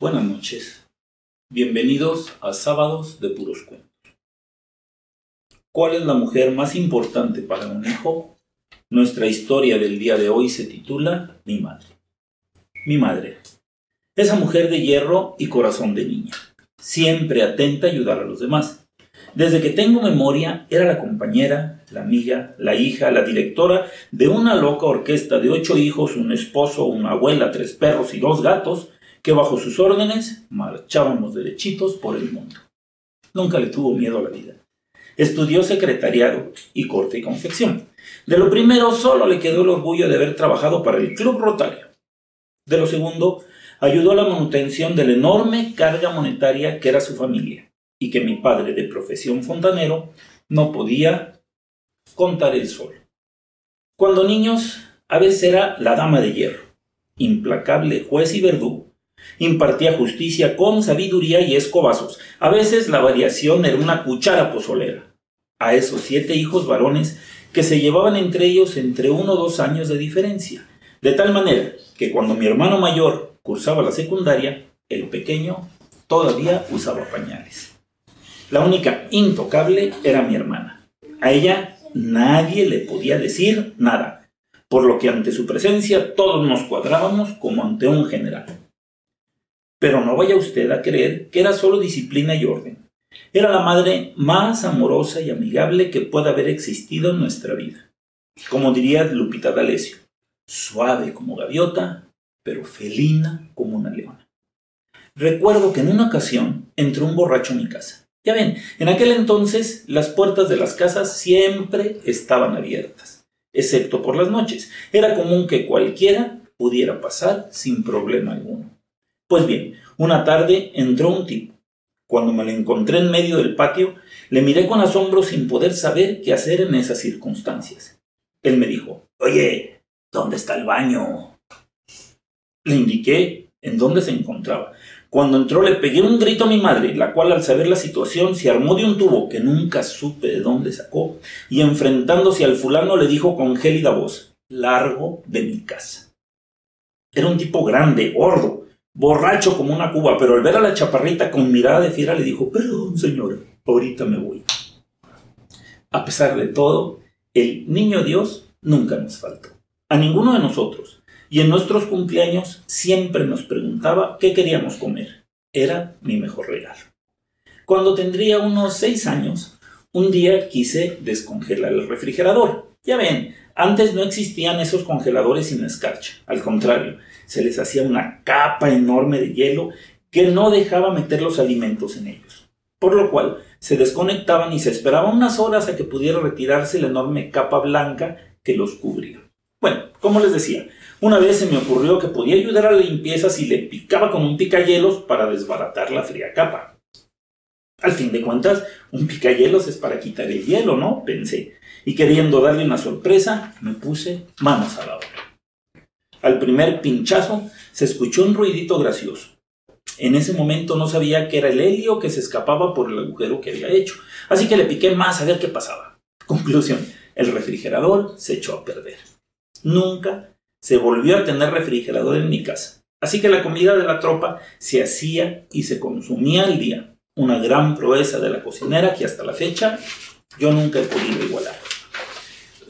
Buenas noches. Bienvenidos a Sábados de Puros Cuentos. ¿Cuál es la mujer más importante para un hijo? Nuestra historia del día de hoy se titula Mi madre. Mi madre. Esa mujer de hierro y corazón de niña. Siempre atenta a ayudar a los demás. Desde que tengo memoria, era la compañera, la amiga, la hija, la directora de una loca orquesta de ocho hijos, un esposo, una abuela, tres perros y dos gatos, que bajo sus órdenes marchábamos derechitos por el mundo. Nunca le tuvo miedo a la vida. Estudió secretariado y corte y confección. De lo primero solo le quedó el orgullo de haber trabajado para el Club Rotario. De lo segundo, ayudó a la manutención de la enorme carga monetaria que era su familia y que mi padre de profesión fontanero no podía contar el sol. Cuando niños, a veces era la dama de hierro, implacable juez y verdugo. Impartía justicia con sabiduría y escobazos. A veces la variación era una cuchara pozolera. A esos siete hijos varones que se llevaban entre ellos entre uno o dos años de diferencia. De tal manera que cuando mi hermano mayor cursaba la secundaria, el pequeño todavía usaba pañales. La única intocable era mi hermana. A ella nadie le podía decir nada, por lo que ante su presencia todos nos cuadrábamos como ante un general. Pero no vaya usted a creer que era solo disciplina y orden. Era la madre más amorosa y amigable que pueda haber existido en nuestra vida. Como diría Lupita D'Alessio, suave como gaviota, pero felina como una leona. Recuerdo que en una ocasión entró un borracho a mi casa. Ya ven, en aquel entonces las puertas de las casas siempre estaban abiertas, excepto por las noches. Era común que cualquiera pudiera pasar sin problema alguno. Pues bien, una tarde entró un tipo. Cuando me lo encontré en medio del patio, le miré con asombro sin poder saber qué hacer en esas circunstancias. Él me dijo, Oye, ¿dónde está el baño? Le indiqué en dónde se encontraba. Cuando entró le pegué un grito a mi madre, la cual al saber la situación se armó de un tubo que nunca supe de dónde sacó, y enfrentándose al fulano le dijo con gélida voz, largo de mi casa. Era un tipo grande, gordo, borracho como una cuba, pero al ver a la chaparrita con mirada de fiera le dijo, perdón señora, ahorita me voy. A pesar de todo, el niño Dios nunca nos faltó. A ninguno de nosotros y en nuestros cumpleaños siempre nos preguntaba qué queríamos comer. Era mi mejor regalo. Cuando tendría unos seis años, un día quise descongelar el refrigerador. Ya ven, antes no existían esos congeladores sin escarcha. Al contrario, se les hacía una capa enorme de hielo que no dejaba meter los alimentos en ellos. Por lo cual, se desconectaban y se esperaba unas horas a que pudiera retirarse la enorme capa blanca que los cubría. Bueno, como les decía, una vez se me ocurrió que podía ayudar a la limpieza si le picaba con un picayelos para desbaratar la fría capa. Al fin de cuentas, un picayelos es para quitar el hielo, ¿no? Pensé. Y queriendo darle una sorpresa, me puse manos a la obra. Al primer pinchazo se escuchó un ruidito gracioso. En ese momento no sabía que era el helio que se escapaba por el agujero que había hecho, así que le piqué más a ver qué pasaba. Conclusión, el refrigerador se echó a perder. Nunca se volvió a tener refrigerador en mi casa. Así que la comida de la tropa se hacía y se consumía al día. Una gran proeza de la cocinera que hasta la fecha yo nunca he podido igualar.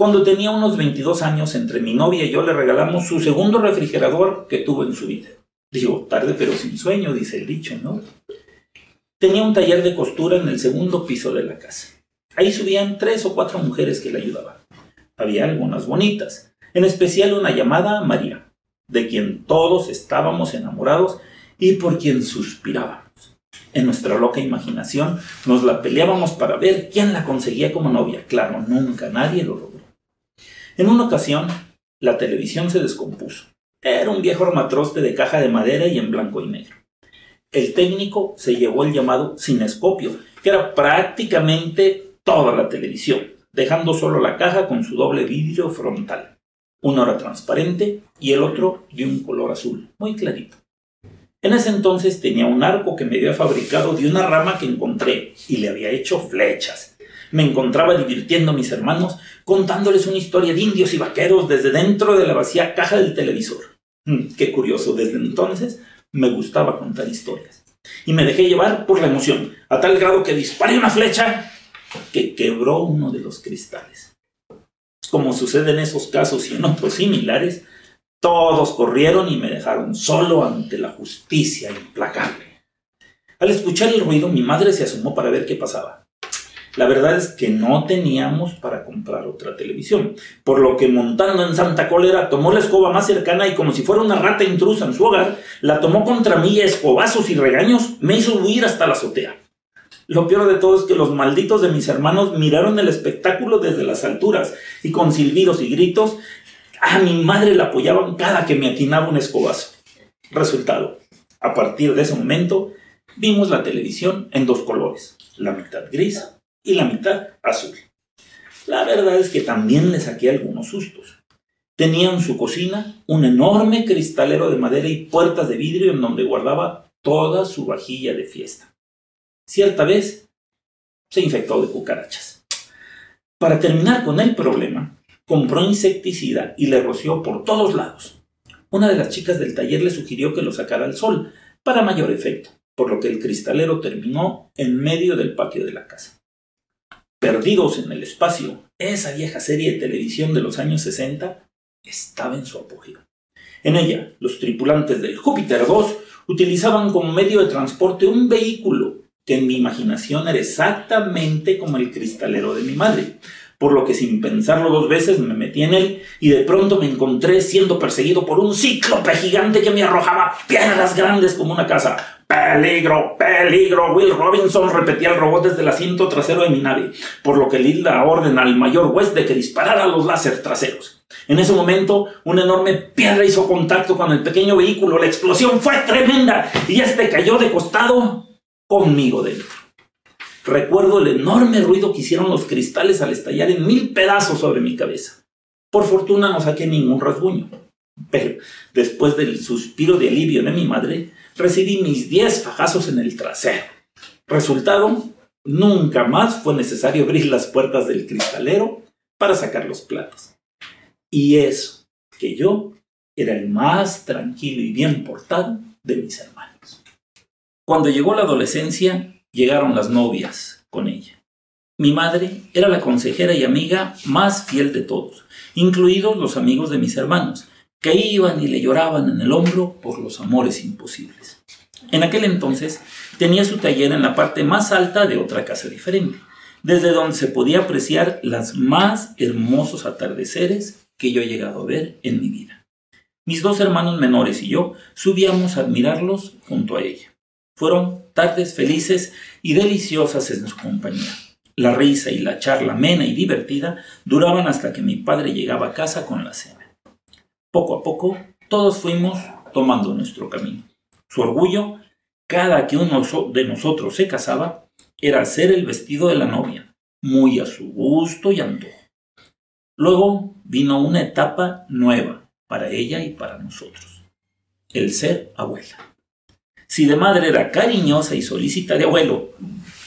Cuando tenía unos 22 años, entre mi novia y yo le regalamos su segundo refrigerador que tuvo en su vida. Digo, tarde pero sin sueño, dice el dicho, ¿no? Tenía un taller de costura en el segundo piso de la casa. Ahí subían tres o cuatro mujeres que le ayudaban. Había algunas bonitas, en especial una llamada María, de quien todos estábamos enamorados y por quien suspirábamos. En nuestra loca imaginación nos la peleábamos para ver quién la conseguía como novia. Claro, nunca nadie lo logró. En una ocasión, la televisión se descompuso. Era un viejo armatroste de caja de madera y en blanco y negro. El técnico se llevó el llamado cinescopio, que era prácticamente toda la televisión, dejando solo la caja con su doble vidrio frontal. Uno era transparente y el otro de un color azul, muy clarito. En ese entonces tenía un arco que me había fabricado de una rama que encontré y le había hecho flechas. Me encontraba divirtiendo a mis hermanos contándoles una historia de indios y vaqueros desde dentro de la vacía caja del televisor. Mm, qué curioso, desde entonces Me gustaba contar historias. Y me dejé llevar por la emoción, a tal grado que disparé una flecha que quebró uno de los cristales. Como sucede en esos casos y en otros similares, todos corrieron y me dejaron solo ante la justicia implacable. Al escuchar el ruido, mi madre se asomó para ver qué pasaba. La verdad es que no teníamos para comprar otra televisión, por lo que montando en Santa Cólera tomó la escoba más cercana y como si fuera una rata intrusa en su hogar, la tomó contra mí a escobazos y regaños me hizo huir hasta la azotea. Lo peor de todo es que los malditos de mis hermanos miraron el espectáculo desde las alturas y con silbidos y gritos a mi madre la apoyaban cada que me atinaba un escobazo. Resultado, a partir de ese momento vimos la televisión en dos colores, la mitad gris y la mitad azul. La verdad es que también le saqué algunos sustos. Tenía en su cocina un enorme cristalero de madera y puertas de vidrio en donde guardaba toda su vajilla de fiesta. Cierta vez se infectó de cucarachas. Para terminar con el problema, compró insecticida y le roció por todos lados. Una de las chicas del taller le sugirió que lo sacara al sol, para mayor efecto, por lo que el cristalero terminó en medio del patio de la casa. Perdidos en el espacio, esa vieja serie de televisión de los años 60 estaba en su apogeo. En ella, los tripulantes del Júpiter 2 utilizaban como medio de transporte un vehículo que en mi imaginación era exactamente como el cristalero de mi madre, por lo que sin pensarlo dos veces me metí en él y de pronto me encontré siendo perseguido por un cíclope gigante que me arrojaba piedras grandes como una casa. Peligro, peligro. Will Robinson repetía el robot desde el asiento trasero de mi nave, por lo que le da orden al mayor West de que disparara los láser traseros. En ese momento, una enorme piedra hizo contacto con el pequeño vehículo. La explosión fue tremenda y este cayó de costado conmigo dentro. Recuerdo el enorme ruido que hicieron los cristales al estallar en mil pedazos sobre mi cabeza. Por fortuna no saqué ningún rasguño. Pero después del suspiro de alivio de mi madre, recibí mis 10 fajazos en el trasero. Resultado, nunca más fue necesario abrir las puertas del cristalero para sacar los platos. Y eso, que yo era el más tranquilo y bien portado de mis hermanos. Cuando llegó la adolescencia, llegaron las novias con ella. Mi madre era la consejera y amiga más fiel de todos, incluidos los amigos de mis hermanos, que iban y le lloraban en el hombro por los amores imposibles. En aquel entonces tenía su taller en la parte más alta de otra casa diferente, desde donde se podía apreciar los más hermosos atardeceres que yo he llegado a ver en mi vida. Mis dos hermanos menores y yo subíamos a admirarlos junto a ella. Fueron tardes felices y deliciosas en su compañía. La risa y la charla amena y divertida duraban hasta que mi padre llegaba a casa con la cena. Poco a poco, todos fuimos tomando nuestro camino. Su orgullo, cada que uno de nosotros se casaba, era hacer el vestido de la novia, muy a su gusto y antojo. Luego vino una etapa nueva para ella y para nosotros, el ser abuela. Si de madre era cariñosa y solícita de abuelo,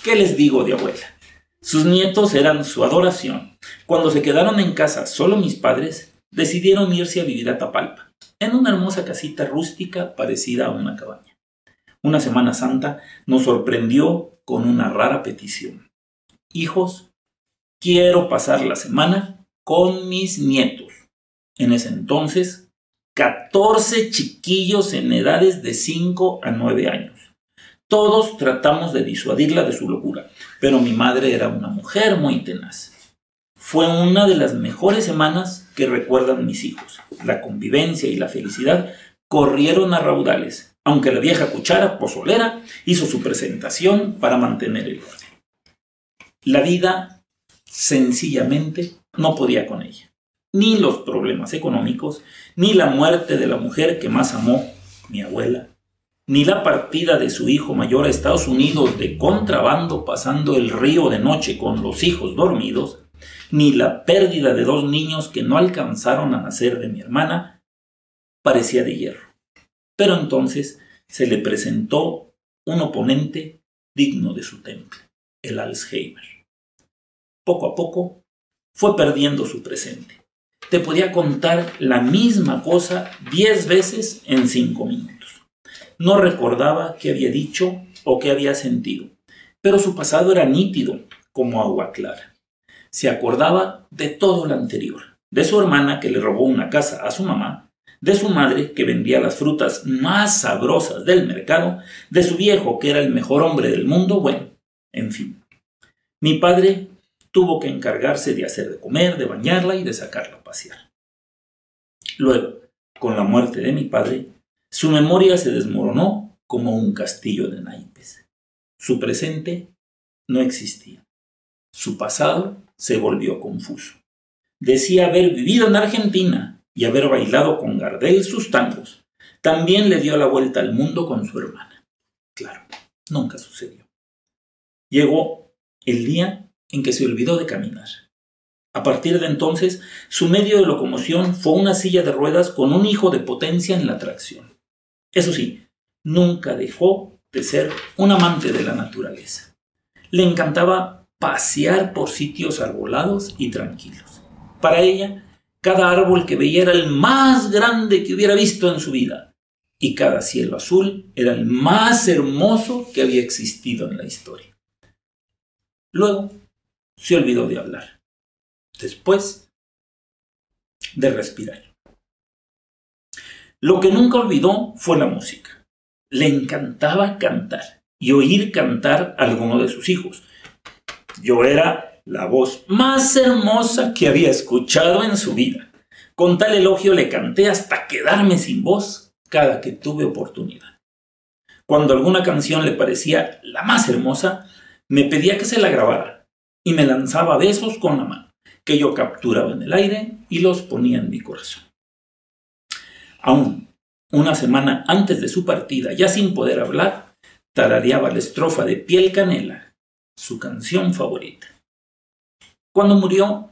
¿qué les digo de abuela? Sus nietos eran su adoración. Cuando se quedaron en casa solo mis padres, decidieron irse a vivir a Tapalpa, en una hermosa casita rústica parecida a una cabaña. Una Semana Santa nos sorprendió con una rara petición. Hijos, quiero pasar la semana con mis nietos. En ese entonces, 14 chiquillos en edades de 5 a 9 años. Todos tratamos de disuadirla de su locura, pero mi madre era una mujer muy tenaz. Fue una de las mejores semanas que recuerdan mis hijos. La convivencia y la felicidad corrieron a raudales, aunque la vieja cuchara pozolera hizo su presentación para mantener el orden. La vida sencillamente no podía con ella. Ni los problemas económicos, ni la muerte de la mujer que más amó, mi abuela, ni la partida de su hijo mayor a Estados Unidos de contrabando pasando el río de noche con los hijos dormidos, ni la pérdida de dos niños que no alcanzaron a nacer de mi hermana, parecía de hierro. Pero entonces se le presentó un oponente digno de su temple, el Alzheimer. Poco a poco fue perdiendo su presente. Te podía contar la misma cosa diez veces en cinco minutos. no recordaba qué había dicho o qué había sentido, pero su pasado era nítido como agua clara. Se acordaba de todo lo anterior, de su hermana que le robó una casa a su mamá, de su madre que vendía las frutas más sabrosas del mercado, de su viejo que era el mejor hombre del mundo, bueno, en fin. Mi padre tuvo que encargarse de hacer de comer, de bañarla y de sacarla a pasear. Luego, con la muerte de mi padre, su memoria se desmoronó como un castillo de naipes. Su presente no existía. Su pasado se volvió confuso. Decía haber vivido en Argentina y haber bailado con Gardel sus tangos. También le dio la vuelta al mundo con su hermana. Claro, nunca sucedió. Llegó el día en que se olvidó de caminar. A partir de entonces, su medio de locomoción fue una silla de ruedas con un hijo de potencia en la tracción. Eso sí, nunca dejó de ser un amante de la naturaleza. Le encantaba pasear por sitios arbolados y tranquilos. Para ella, cada árbol que veía era el más grande que hubiera visto en su vida, y cada cielo azul era el más hermoso que había existido en la historia. Luego, se olvidó de hablar después de respirar. Lo que nunca olvidó fue la música. Le encantaba cantar y oír cantar a alguno de sus hijos. Yo era la voz más hermosa que había escuchado en su vida. Con tal elogio le canté hasta quedarme sin voz cada que tuve oportunidad. Cuando alguna canción le parecía la más hermosa, me pedía que se la grabara y me lanzaba besos con la mano que yo capturaba en el aire y los ponía en mi corazón. Aún una semana antes de su partida, ya sin poder hablar, tarareaba la estrofa de Piel Canela, su canción favorita. Cuando murió,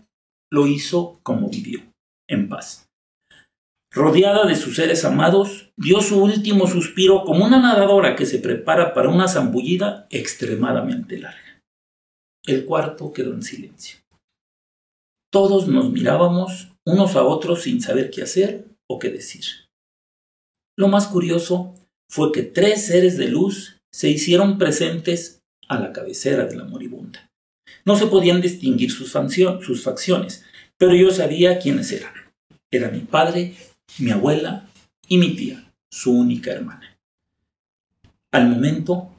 lo hizo como vivió, en paz. Rodeada de sus seres amados, dio su último suspiro como una nadadora que se prepara para una zambullida extremadamente larga. El cuarto quedó en silencio. Todos nos mirábamos unos a otros sin saber qué hacer o qué decir. Lo más curioso fue que tres seres de luz se hicieron presentes a la cabecera de la moribunda. No se podían distinguir sus, sus facciones, pero yo sabía quiénes eran. Era mi padre, mi abuela y mi tía, su única hermana. Al momento,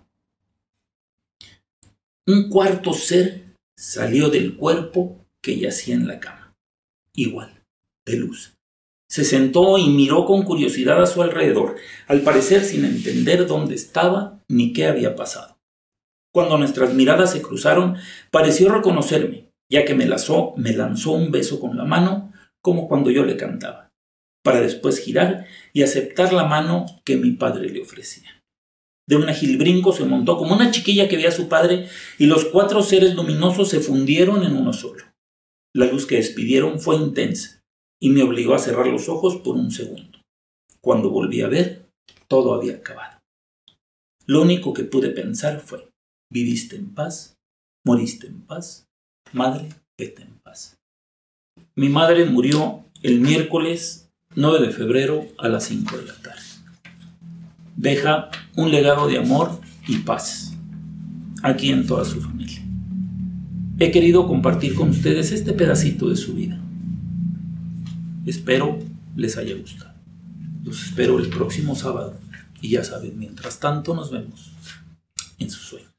un cuarto ser salió del cuerpo que yacía en la cama, igual, de luz. Se sentó y miró con curiosidad a su alrededor, al parecer sin entender dónde estaba ni qué había pasado. Cuando nuestras miradas se cruzaron, pareció reconocerme, ya que me lanzó, me lanzó un beso con la mano, como cuando yo le cantaba, para después girar y aceptar la mano que mi padre le ofrecía. De un ágil brinco se montó como una chiquilla que veía a su padre y los cuatro seres luminosos se fundieron en uno solo. La luz que despidieron fue intensa y me obligó a cerrar los ojos por un segundo. Cuando volví a ver, todo había acabado. Lo único que pude pensar fue, viviste en paz, moriste en paz, madre, vete en paz. Mi madre murió el miércoles 9 de febrero a las 5 de la tarde. Deja un legado de amor y paz aquí en toda su familia he querido compartir con ustedes este pedacito de su vida. Espero les haya gustado. Los espero el próximo sábado. Y ya saben, mientras tanto nos vemos en su sueño.